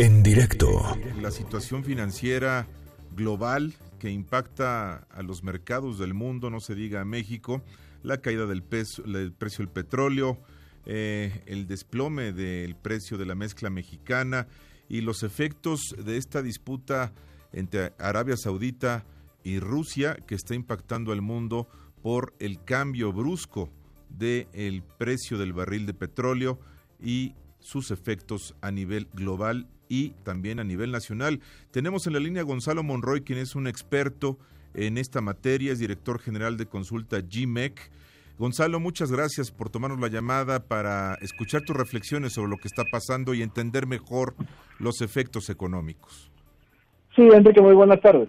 En directo. La situación financiera global que impacta a los mercados del mundo, no se diga a México, la caída del, precio del petróleo, eh, el desplome del precio de la mezcla mexicana y los efectos de esta disputa entre Arabia Saudita y Rusia que está impactando al mundo por el cambio brusco del precio del barril de petróleo y sus efectos a nivel global y también a nivel nacional. Tenemos en la línea Gonzalo Monroy, quien es un experto en esta materia, es director general de consulta GMEC. Gonzalo, muchas gracias por tomarnos la llamada para escuchar tus reflexiones sobre lo que está pasando y entender mejor los efectos económicos. Sí, Enrique, muy buenas tardes.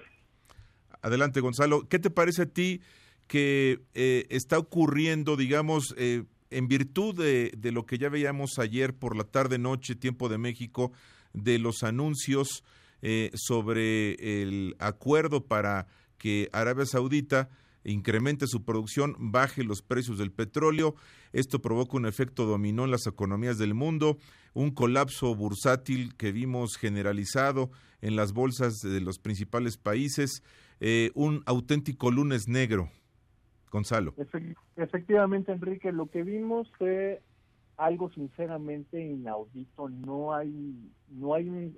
Adelante, Gonzalo. ¿Qué te parece a ti que eh, está ocurriendo, digamos, eh, en virtud de, de, lo que ya veíamos ayer por la tarde-noche, tiempo de México, de los anuncios eh, sobre el acuerdo para que Arabia Saudita incremente su producción, baje los precios del petróleo. Esto provoca un efecto dominó en las economías del mundo, un colapso bursátil que vimos generalizado en las bolsas de los principales países, eh, un auténtico lunes negro. Gonzalo. Efectivamente, Enrique, lo que vimos fue algo sinceramente inaudito. No hay, no hay un,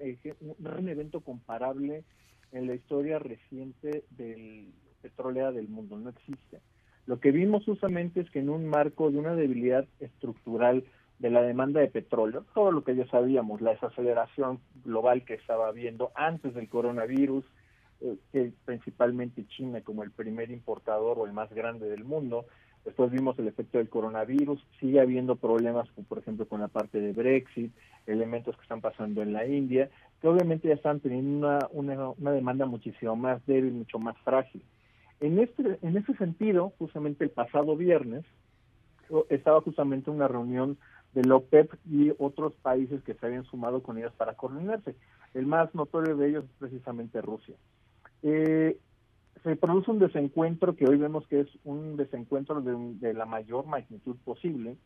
evento comparable en la historia reciente del petrólea del mundo. No existe. Lo que vimos justamente es que en un marco de una debilidad estructural de la demanda de petróleo, todo lo que ya sabíamos, la desaceleración global que estaba habiendo antes del coronavirus, eh, que principalmente China como el primer importador o el más grande del mundo, Después vimos el efecto del coronavirus, sigue habiendo problemas, por ejemplo, con la parte de Brexit, elementos que están pasando en la India, que obviamente ya están teniendo una, una, demanda muchísimo más débil, mucho más frágil. En, este, en ese sentido, justamente el pasado viernes, estaba justamente una reunión de la OPEP y otros países que se habían sumado con ellos para coordinarse. El más notorio de ellos es precisamente Rusia. Eh, se produce un desencuentro que hoy vemos que es un desencuentro de, la mayor magnitud posible,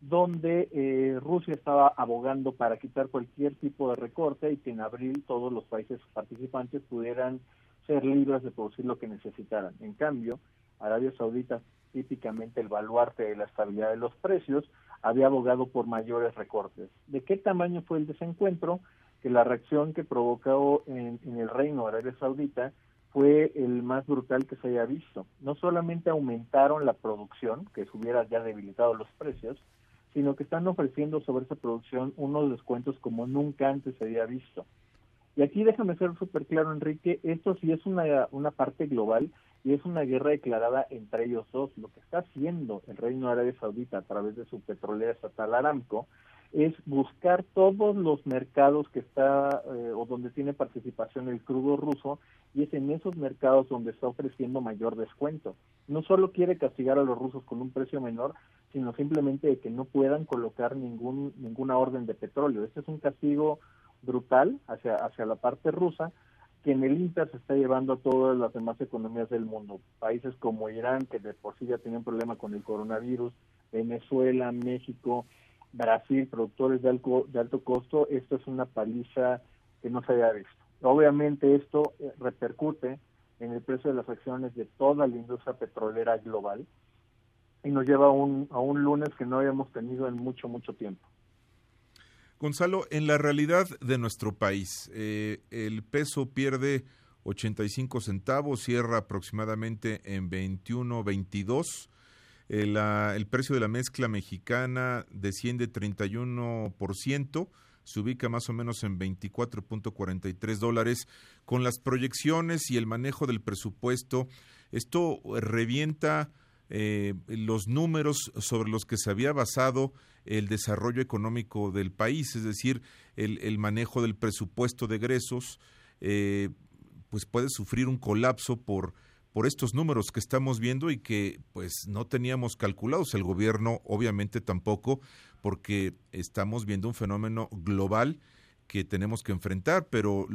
donde eh, Rusia estaba abogando para quitar cualquier tipo de recorte y que en abril todos los países participantes pudieran ser libres de producir lo que necesitaran. En cambio, Arabia Saudita, típicamente el baluarte de la estabilidad de los precios, había abogado por mayores recortes. ¿De qué tamaño fue el desencuentro? Que la reacción que provocó en, el reino Arabia Saudita fue el más brutal que se haya visto. No solamente aumentaron la producción, que se hubiera ya debilitado los precios, sino que están ofreciendo sobre esa producción unos descuentos como nunca antes se había visto. Y aquí déjame ser súper claro, Enrique, esto sí es una, una parte global y es una guerra declarada entre ellos dos. Lo que está haciendo el Reino Arabia Saudita a través de su petrolera estatal Aramco es buscar todos los mercados que está eh, o donde tiene participación el crudo ruso y es en esos mercados donde está ofreciendo mayor descuento. No solo quiere castigar a los rusos con un precio menor, sino simplemente de que no puedan colocar ningún ninguna orden de petróleo. Este es un castigo brutal hacia hacia la parte rusa que en el Inter se está llevando a todas las demás economías del mundo. Países como Irán, que de por sí ya tenían problema con el coronavirus, Venezuela, México, Brasil, productores de alto, de alto costo, esto es una paliza que no se había visto. Obviamente esto eh, repercute en el precio de las acciones de toda la industria petrolera global y nos lleva a un, a un lunes que no habíamos tenido en mucho, mucho tiempo. Gonzalo, en la realidad de nuestro país, eh, el peso pierde 85 centavos, cierra aproximadamente en 21, 22 el precio de la mezcla mexicana desciende 31%, se ubica más o menos en 24.43 dólares. Con las proyecciones y el manejo del presupuesto, esto revienta eh, los números sobre los que se había basado el desarrollo económico del país, es decir, el, manejo del presupuesto de egresos, eh, pues puede sufrir un colapso por por estos números que estamos viendo y que pues no teníamos calculados el gobierno obviamente tampoco porque estamos viendo un fenómeno global que tenemos que enfrentar, pero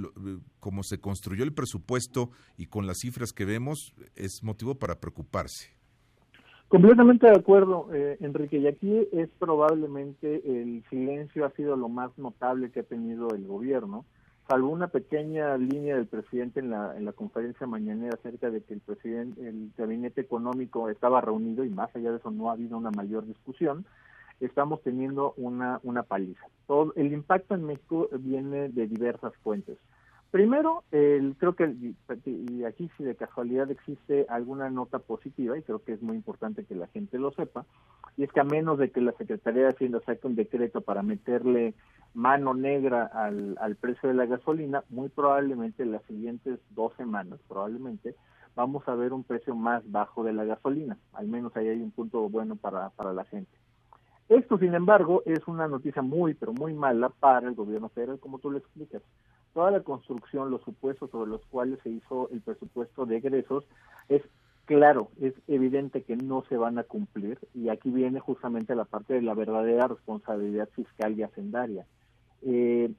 como se construyó el presupuesto y con las cifras que vemos es motivo para preocuparse. Completamente de acuerdo, eh, Enrique. Y aquí es probablemente el silencio ha sido lo más notable que ha tenido el gobierno, salvo una pequeña línea del presidente en la, en la conferencia mañanera acerca de que el presidente, el gabinete económico estaba reunido y más allá de eso no ha habido una mayor discusión. Estamos teniendo una, una paliza. Todo, el impacto en México viene de diversas fuentes. Primero, el, creo que, y aquí si de casualidad existe alguna nota positiva, y creo que es muy importante que la gente lo sepa, y es que a menos de que la Secretaría de Hacienda saque un decreto para meterle mano negra al, al precio de la gasolina, muy probablemente en las siguientes dos semanas, probablemente, vamos a ver un precio más bajo de la gasolina. Al menos ahí hay un punto bueno para, para la gente. Esto, sin embargo, es una noticia muy, pero muy mala para el gobierno federal, como tú lo explicas toda la construcción, los supuestos sobre los cuales se hizo el presupuesto de egresos, es claro, es evidente que no se van a cumplir y aquí viene justamente la parte de la verdadera responsabilidad fiscal y hacendaria. Eh,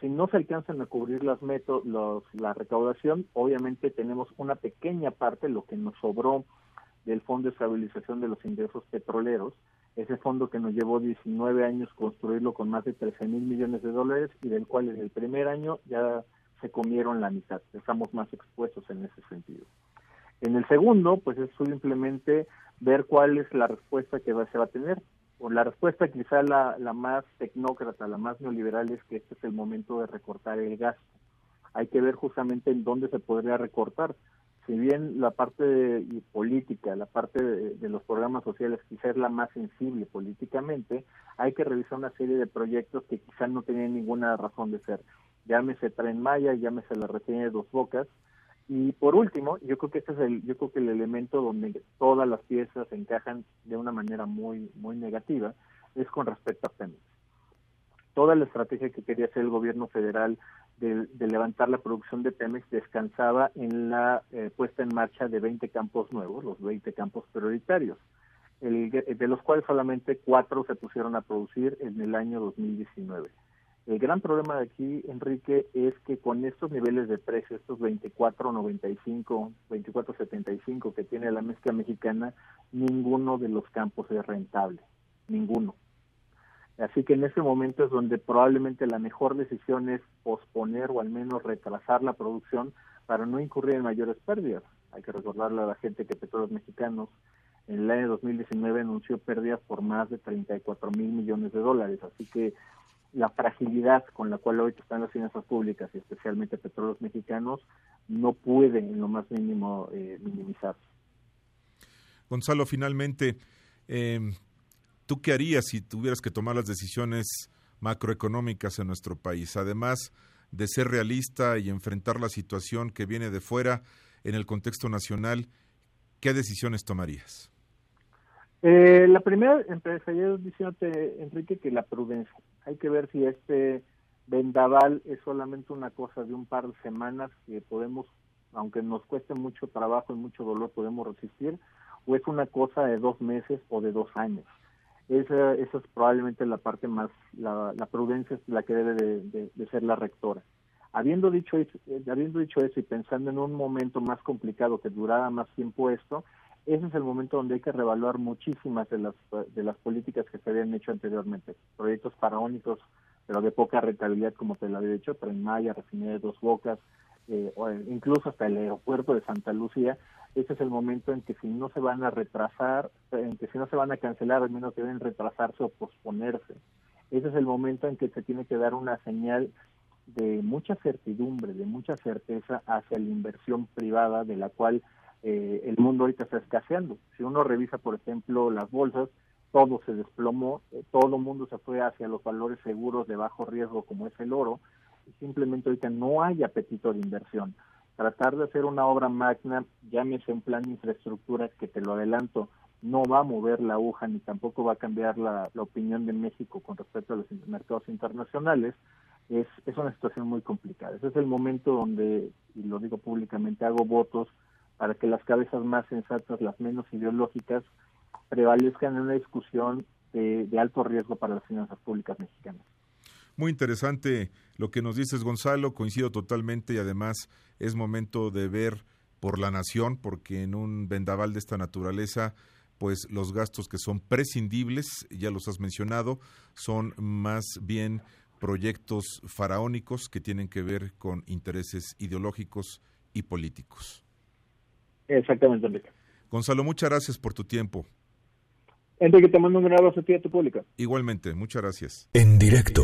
si no se alcanzan a cubrir las los, la recaudación, obviamente tenemos una pequeña parte, lo que nos sobró del Fondo de Estabilización de los Ingresos Petroleros, ese fondo que nos llevó 19 años construirlo con más de 13 mil millones de dólares y del cual en el primer año ya se comieron la mitad. Estamos más expuestos en ese sentido. En el segundo, pues es simplemente ver cuál es la respuesta que se va a tener. O la respuesta quizá la, la más tecnócrata, la más neoliberal es que este es el momento de recortar el gasto. Hay que ver justamente en dónde se podría recortar si bien la parte política, la parte de, los programas sociales quizá es la más sensible políticamente, hay que revisar una serie de proyectos que quizá no tenían ninguna razón de ser. Llámese Tren Maya, llámese la reseña de Dos Bocas. Y por último, yo creo que este es el, yo creo que el elemento donde todas las piezas encajan de una manera muy, muy negativa, es con respecto a Pemex. Toda la estrategia que quería hacer el gobierno federal de, levantar la producción de Pemex descansaba en la eh, puesta en marcha de 20 campos nuevos, los 20 campos prioritarios, de los cuales solamente cuatro se pusieron a producir en el año 2019. El gran problema de aquí, Enrique, es que con estos niveles de precio, estos 24.95, 24.75 que tiene la mezcla mexicana, ninguno de los campos es rentable, ninguno. Así que en ese momento es donde probablemente la mejor decisión es posponer o al menos retrasar la producción para no incurrir en mayores pérdidas. Hay que recordarle a la gente que Petróleos Mexicanos en el año 2019 anunció pérdidas por más de 34 mil millones de dólares. Así que la fragilidad con la cual hoy están las finanzas públicas y especialmente Petróleos Mexicanos no puede en lo más mínimo eh, minimizarse. Gonzalo, finalmente, eh, ¿Tú qué harías si tuvieras que tomar las decisiones macroeconómicas en nuestro país? Además de ser realista y enfrentar la situación que viene de fuera en el contexto nacional, ¿qué decisiones tomarías? Eh, la primera, empezaría diciéndote, Enrique, que la prudencia. Hay que ver si este vendaval es solamente una cosa de un par de semanas que podemos, aunque nos cueste mucho trabajo y mucho dolor, podemos resistir, o es una cosa de dos meses o de dos años. Esa, esa es probablemente la parte más, la, prudencia es la que debe de, ser la rectora. Habiendo dicho, eso, eh, habiendo dicho eso y pensando en un momento más complicado que durara más tiempo esto, ese es el momento donde hay que revaluar muchísimas de las, de las políticas que se habían hecho anteriormente. Proyectos faraónicos, pero de poca rentabilidad, como te lo había dicho, Tren Maya, Refinería de Dos Bocas, eh, o incluso hasta el aeropuerto de Santa Lucía, ese es el momento en que si no se van a retrasar, en que si no se van a cancelar, al menos deben retrasarse o posponerse. Ese es el momento en que se tiene que dar una señal de mucha certidumbre, de mucha certeza hacia la inversión privada de la cual eh, el mundo ahorita está escaseando. Si uno revisa, por ejemplo, las bolsas, todo se desplomó, eh, todo el mundo se fue hacia los valores seguros de bajo riesgo como es el oro, simplemente ahorita no hay apetito de inversión tratar de hacer una obra magna, llámese un plan de infraestructura que te lo adelanto, no va a mover la aguja ni tampoco va a cambiar la, opinión de México con respecto a los mercados internacionales, es, es una situación muy complicada. Ese es el momento donde, y lo digo públicamente, hago votos para que las cabezas más sensatas, las menos ideológicas, prevalezcan en una discusión de alto riesgo para las finanzas públicas mexicanas. Muy interesante lo que nos dices, Gonzalo. Coincido totalmente y además es momento de ver por la nación, porque en un vendaval de esta naturaleza, pues los gastos que son prescindibles, ya los has mencionado, son más bien proyectos faraónicos que tienen que ver con intereses ideológicos y políticos. Exactamente, Enrique. Gonzalo, muchas gracias por tu tiempo. Enrique, te mando un gran abrazo a ti y a tu pública. Igualmente, muchas gracias. En directo.